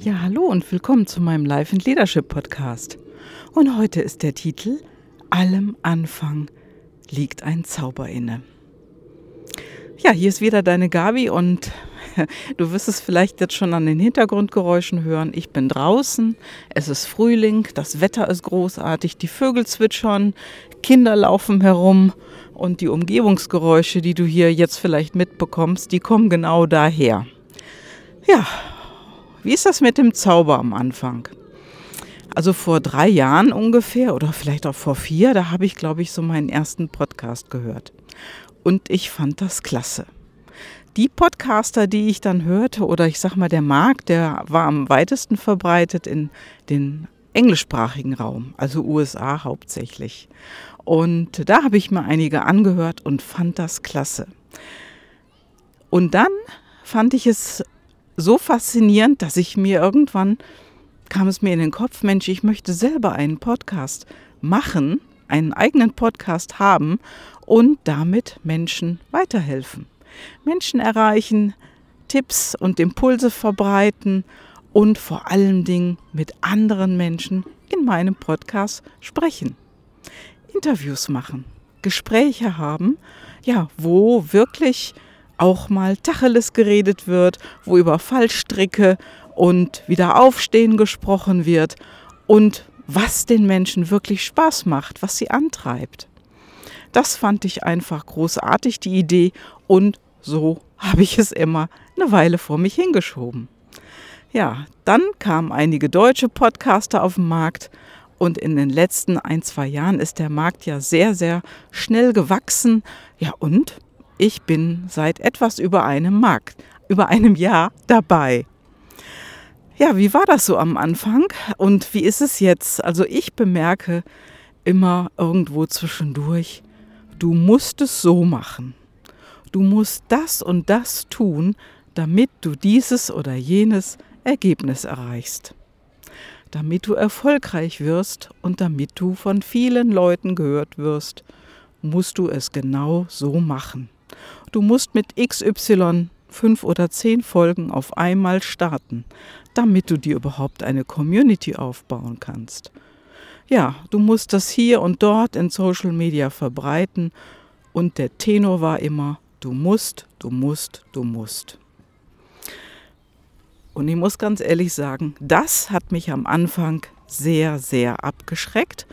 Ja, hallo und willkommen zu meinem Life and Leadership Podcast. Und heute ist der Titel Allem Anfang liegt ein Zauber inne. Ja, hier ist wieder deine Gabi und du wirst es vielleicht jetzt schon an den Hintergrundgeräuschen hören. Ich bin draußen, es ist Frühling, das Wetter ist großartig, die Vögel zwitschern, Kinder laufen herum und die Umgebungsgeräusche, die du hier jetzt vielleicht mitbekommst, die kommen genau daher. Ja, wie ist das mit dem Zauber am Anfang? Also vor drei Jahren ungefähr oder vielleicht auch vor vier, da habe ich, glaube ich, so meinen ersten Podcast gehört. Und ich fand das klasse. Die Podcaster, die ich dann hörte, oder ich sag mal, der Markt, der war am weitesten verbreitet in den englischsprachigen Raum, also USA hauptsächlich. Und da habe ich mir einige angehört und fand das klasse. Und dann fand ich es so faszinierend, dass ich mir irgendwann kam es mir in den Kopf, Mensch, ich möchte selber einen Podcast machen, einen eigenen Podcast haben und damit Menschen weiterhelfen. Menschen erreichen, Tipps und Impulse verbreiten und vor allen Dingen mit anderen Menschen in meinem Podcast sprechen. Interviews machen, Gespräche haben, ja, wo wirklich auch mal Tacheles geredet wird, wo über Fallstricke und wieder aufstehen gesprochen wird und was den Menschen wirklich Spaß macht, was sie antreibt. Das fand ich einfach großartig, die Idee, und so habe ich es immer eine Weile vor mich hingeschoben. Ja, dann kamen einige deutsche Podcaster auf den Markt und in den letzten ein, zwei Jahren ist der Markt ja sehr, sehr schnell gewachsen. Ja, und ich bin seit etwas über einem Markt, über einem Jahr dabei. Ja, wie war das so am Anfang und wie ist es jetzt? Also ich bemerke immer irgendwo zwischendurch, du musst es so machen. Du musst das und das tun, damit du dieses oder jenes Ergebnis erreichst. Damit du erfolgreich wirst und damit du von vielen Leuten gehört wirst, musst du es genau so machen. Du musst mit XY fünf oder zehn Folgen auf einmal starten, damit du dir überhaupt eine Community aufbauen kannst. Ja, du musst das hier und dort in Social Media verbreiten und der Tenor war immer, du musst, du musst, du musst. Und ich muss ganz ehrlich sagen, das hat mich am Anfang sehr, sehr abgeschreckt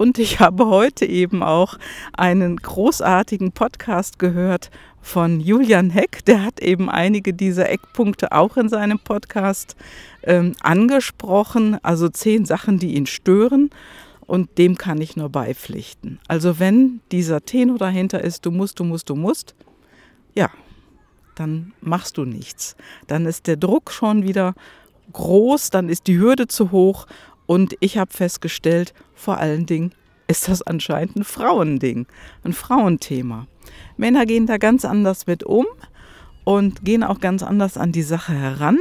und ich habe heute eben auch einen großartigen Podcast gehört von Julian Heck. Der hat eben einige dieser Eckpunkte auch in seinem Podcast ähm, angesprochen. Also zehn Sachen, die ihn stören. Und dem kann ich nur beipflichten. Also wenn dieser Tenor dahinter ist, du musst, du musst, du musst, ja, dann machst du nichts. Dann ist der Druck schon wieder groß, dann ist die Hürde zu hoch und ich habe festgestellt, vor allen Dingen ist das anscheinend ein Frauending, ein Frauenthema. Männer gehen da ganz anders mit um und gehen auch ganz anders an die Sache heran.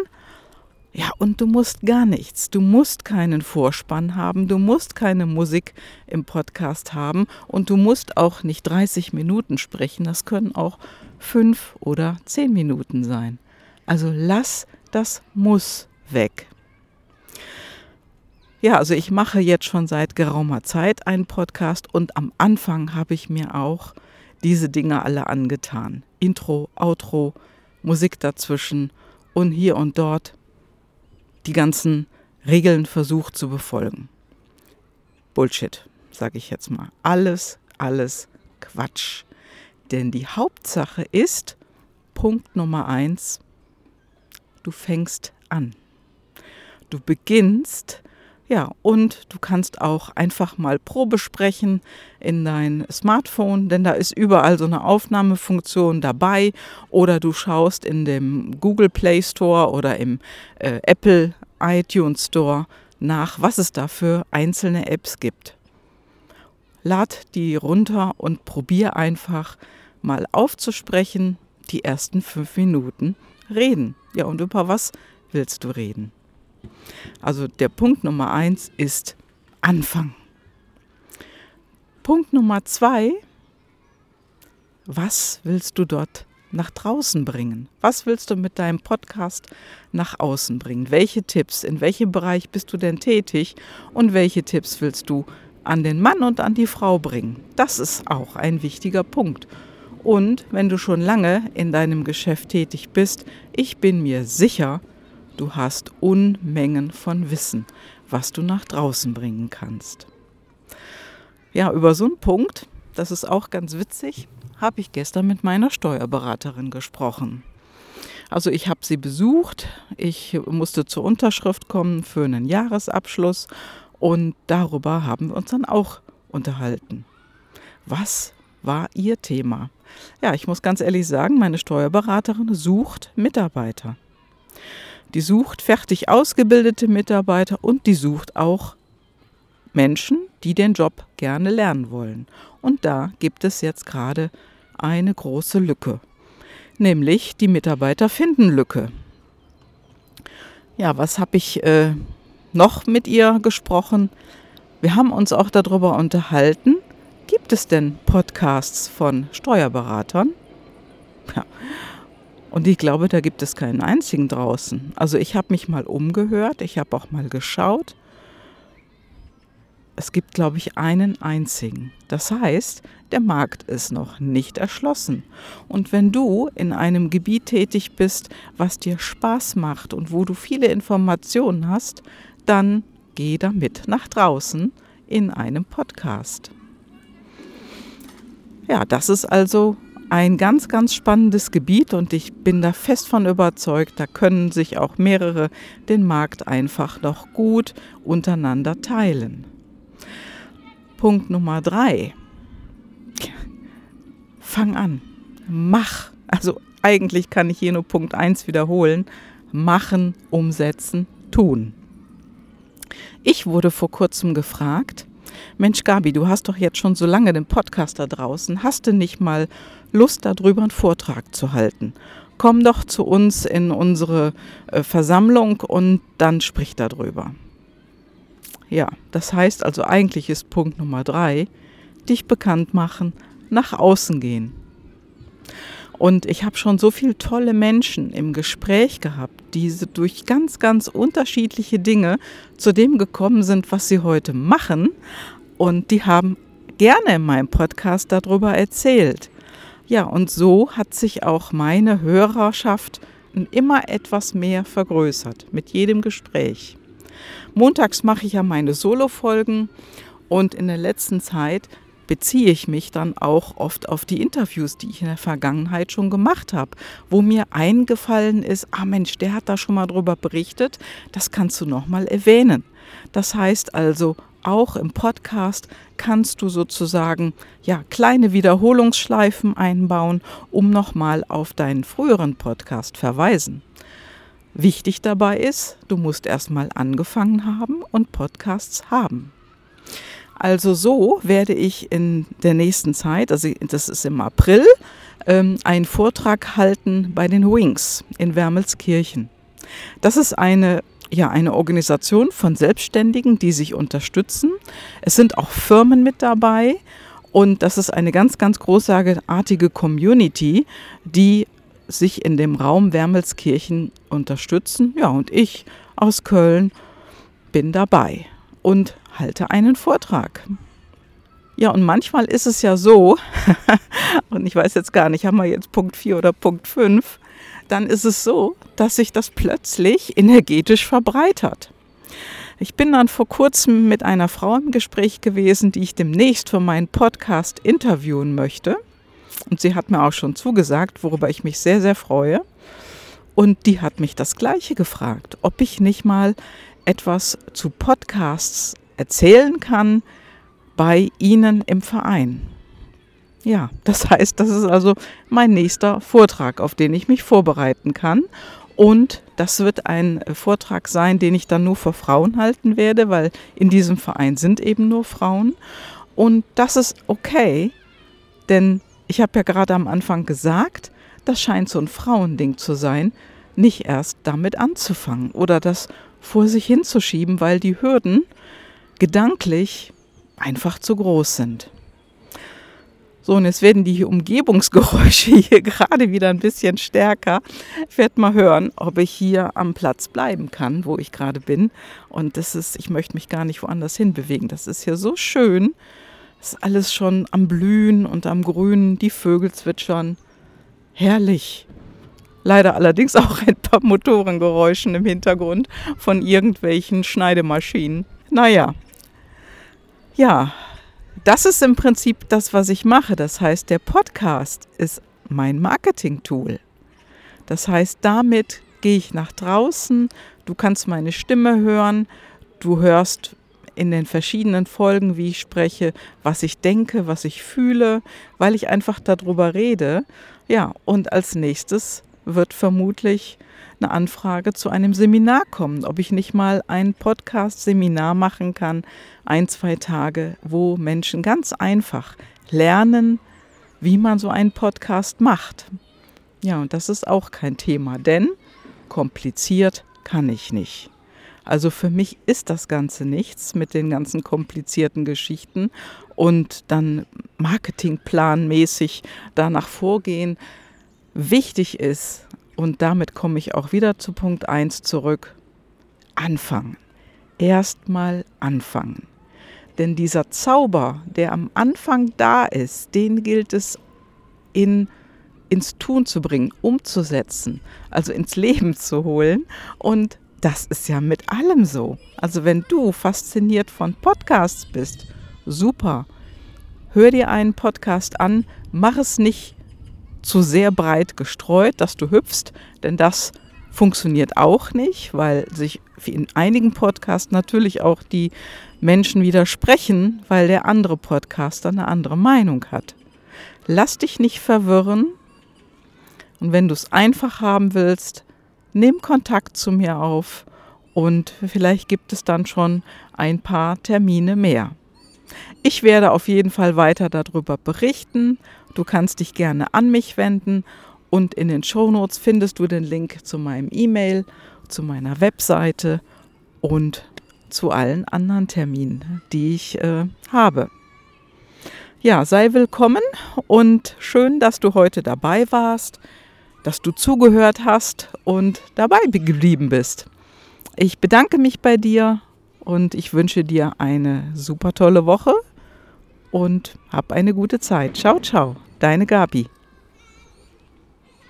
Ja, und du musst gar nichts. Du musst keinen Vorspann haben, du musst keine Musik im Podcast haben und du musst auch nicht 30 Minuten sprechen. Das können auch fünf oder zehn Minuten sein. Also lass das Muss weg. Ja, also ich mache jetzt schon seit geraumer Zeit einen Podcast und am Anfang habe ich mir auch diese Dinge alle angetan. Intro, Outro, Musik dazwischen und hier und dort die ganzen Regeln versucht zu befolgen. Bullshit, sage ich jetzt mal. Alles, alles Quatsch. Denn die Hauptsache ist, Punkt Nummer eins, du fängst an. Du beginnst ja, und du kannst auch einfach mal Probe sprechen in dein Smartphone, denn da ist überall so eine Aufnahmefunktion dabei. Oder du schaust in dem Google Play Store oder im äh, Apple iTunes Store nach, was es da für einzelne Apps gibt. Lad die runter und probier einfach mal aufzusprechen, die ersten fünf Minuten reden. Ja, und über was willst du reden? Also der Punkt Nummer eins ist Anfang. Punkt Nummer zwei, was willst du dort nach draußen bringen? Was willst du mit deinem Podcast nach außen bringen? Welche Tipps, in welchem Bereich bist du denn tätig und welche Tipps willst du an den Mann und an die Frau bringen? Das ist auch ein wichtiger Punkt. Und wenn du schon lange in deinem Geschäft tätig bist, ich bin mir sicher, du hast Unmengen von Wissen, was du nach draußen bringen kannst. Ja, über so einen Punkt, das ist auch ganz witzig, habe ich gestern mit meiner Steuerberaterin gesprochen. Also ich habe sie besucht, ich musste zur Unterschrift kommen für einen Jahresabschluss und darüber haben wir uns dann auch unterhalten. Was war ihr Thema? Ja, ich muss ganz ehrlich sagen, meine Steuerberaterin sucht Mitarbeiter. Die sucht fertig ausgebildete Mitarbeiter und die sucht auch Menschen, die den Job gerne lernen wollen. Und da gibt es jetzt gerade eine große Lücke, nämlich die Mitarbeiterfinden-Lücke. Ja, was habe ich äh, noch mit ihr gesprochen? Wir haben uns auch darüber unterhalten, gibt es denn Podcasts von Steuerberatern? Ja. Und ich glaube, da gibt es keinen einzigen draußen. Also ich habe mich mal umgehört, ich habe auch mal geschaut es gibt, glaube ich, einen einzigen. Das heißt, der Markt ist noch nicht erschlossen. Und wenn du in einem Gebiet tätig bist, was dir Spaß macht und wo du viele Informationen hast, dann geh damit nach draußen in einem Podcast. Ja, das ist also ein ganz, ganz spannendes Gebiet und ich bin da fest von überzeugt, da können sich auch mehrere den Markt einfach noch gut untereinander teilen. Punkt Nummer drei. Fang an. Mach. Also eigentlich kann ich hier nur Punkt 1 wiederholen. Machen, umsetzen, tun. Ich wurde vor kurzem gefragt, Mensch Gabi, du hast doch jetzt schon so lange den Podcast da draußen, hast du nicht mal Lust darüber einen Vortrag zu halten? Komm doch zu uns in unsere äh, Versammlung und dann sprich darüber. Ja, das heißt also eigentlich ist Punkt Nummer drei, dich bekannt machen, nach außen gehen. Und ich habe schon so viele tolle Menschen im Gespräch gehabt, die durch ganz, ganz unterschiedliche Dinge zu dem gekommen sind, was sie heute machen. Und die haben gerne in meinem Podcast darüber erzählt. Ja, und so hat sich auch meine Hörerschaft immer etwas mehr vergrößert mit jedem Gespräch. Montags mache ich ja meine Solo-Folgen und in der letzten Zeit beziehe ich mich dann auch oft auf die Interviews, die ich in der Vergangenheit schon gemacht habe, wo mir eingefallen ist, ah Mensch, der hat da schon mal drüber berichtet, das kannst du noch mal erwähnen. Das heißt also, auch im Podcast kannst du sozusagen ja kleine Wiederholungsschleifen einbauen, um nochmal auf deinen früheren Podcast verweisen. Wichtig dabei ist, du musst erstmal angefangen haben und Podcasts haben. Also so werde ich in der nächsten Zeit, also das ist im April, ähm, einen Vortrag halten bei den Wings in Wermelskirchen. Das ist eine ja, eine Organisation von Selbstständigen, die sich unterstützen. Es sind auch Firmen mit dabei und das ist eine ganz, ganz großartige Community, die sich in dem Raum Wermelskirchen unterstützen. Ja, und ich aus Köln bin dabei und halte einen Vortrag. Ja, und manchmal ist es ja so, und ich weiß jetzt gar nicht, haben wir jetzt Punkt 4 oder Punkt 5, dann ist es so, dass sich das plötzlich energetisch verbreitert. Ich bin dann vor kurzem mit einer Frau im Gespräch gewesen, die ich demnächst für meinen Podcast interviewen möchte. Und sie hat mir auch schon zugesagt, worüber ich mich sehr, sehr freue. Und die hat mich das gleiche gefragt, ob ich nicht mal etwas zu Podcasts erzählen kann bei Ihnen im Verein. Ja, das heißt, das ist also mein nächster Vortrag, auf den ich mich vorbereiten kann. Und das wird ein Vortrag sein, den ich dann nur für Frauen halten werde, weil in diesem Verein sind eben nur Frauen. Und das ist okay, denn ich habe ja gerade am Anfang gesagt, das scheint so ein Frauending zu sein, nicht erst damit anzufangen oder das vor sich hinzuschieben, weil die Hürden gedanklich einfach zu groß sind. So, und jetzt werden die Umgebungsgeräusche hier gerade wieder ein bisschen stärker. Ich werde mal hören, ob ich hier am Platz bleiben kann, wo ich gerade bin. Und das ist, ich möchte mich gar nicht woanders hinbewegen. Das ist hier so schön. Es ist alles schon am Blühen und am Grünen, die Vögel zwitschern. Herrlich. Leider allerdings auch ein paar Motorengeräuschen im Hintergrund von irgendwelchen Schneidemaschinen. Naja. Ja, das ist im Prinzip das, was ich mache. Das heißt, der Podcast ist mein Marketing-Tool. Das heißt, damit gehe ich nach draußen, du kannst meine Stimme hören, du hörst in den verschiedenen Folgen, wie ich spreche, was ich denke, was ich fühle, weil ich einfach darüber rede. Ja, und als nächstes wird vermutlich eine Anfrage zu einem Seminar kommen, ob ich nicht mal ein Podcast-Seminar machen kann, ein, zwei Tage, wo Menschen ganz einfach lernen, wie man so einen Podcast macht. Ja, und das ist auch kein Thema, denn kompliziert kann ich nicht. Also für mich ist das Ganze nichts mit den ganzen komplizierten Geschichten und dann marketingplanmäßig danach vorgehen. Wichtig ist, und damit komme ich auch wieder zu Punkt 1 zurück. Anfangen. Erstmal anfangen. Denn dieser Zauber, der am Anfang da ist, den gilt es in, ins Tun zu bringen, umzusetzen, also ins Leben zu holen. Und das ist ja mit allem so. Also wenn du fasziniert von Podcasts bist, super. Hör dir einen Podcast an, mach es nicht zu sehr breit gestreut, dass du hüpfst, denn das funktioniert auch nicht, weil sich in einigen Podcasts natürlich auch die Menschen widersprechen, weil der andere Podcaster eine andere Meinung hat. Lass dich nicht verwirren und wenn du es einfach haben willst, nimm Kontakt zu mir auf und vielleicht gibt es dann schon ein paar Termine mehr. Ich werde auf jeden Fall weiter darüber berichten Du kannst dich gerne an mich wenden und in den Shownotes findest du den Link zu meinem E-Mail, zu meiner Webseite und zu allen anderen Terminen, die ich äh, habe. Ja, sei willkommen und schön, dass du heute dabei warst, dass du zugehört hast und dabei geblieben bist. Ich bedanke mich bei dir und ich wünsche dir eine super tolle Woche und hab eine gute Zeit. Ciao, ciao, deine Gabi.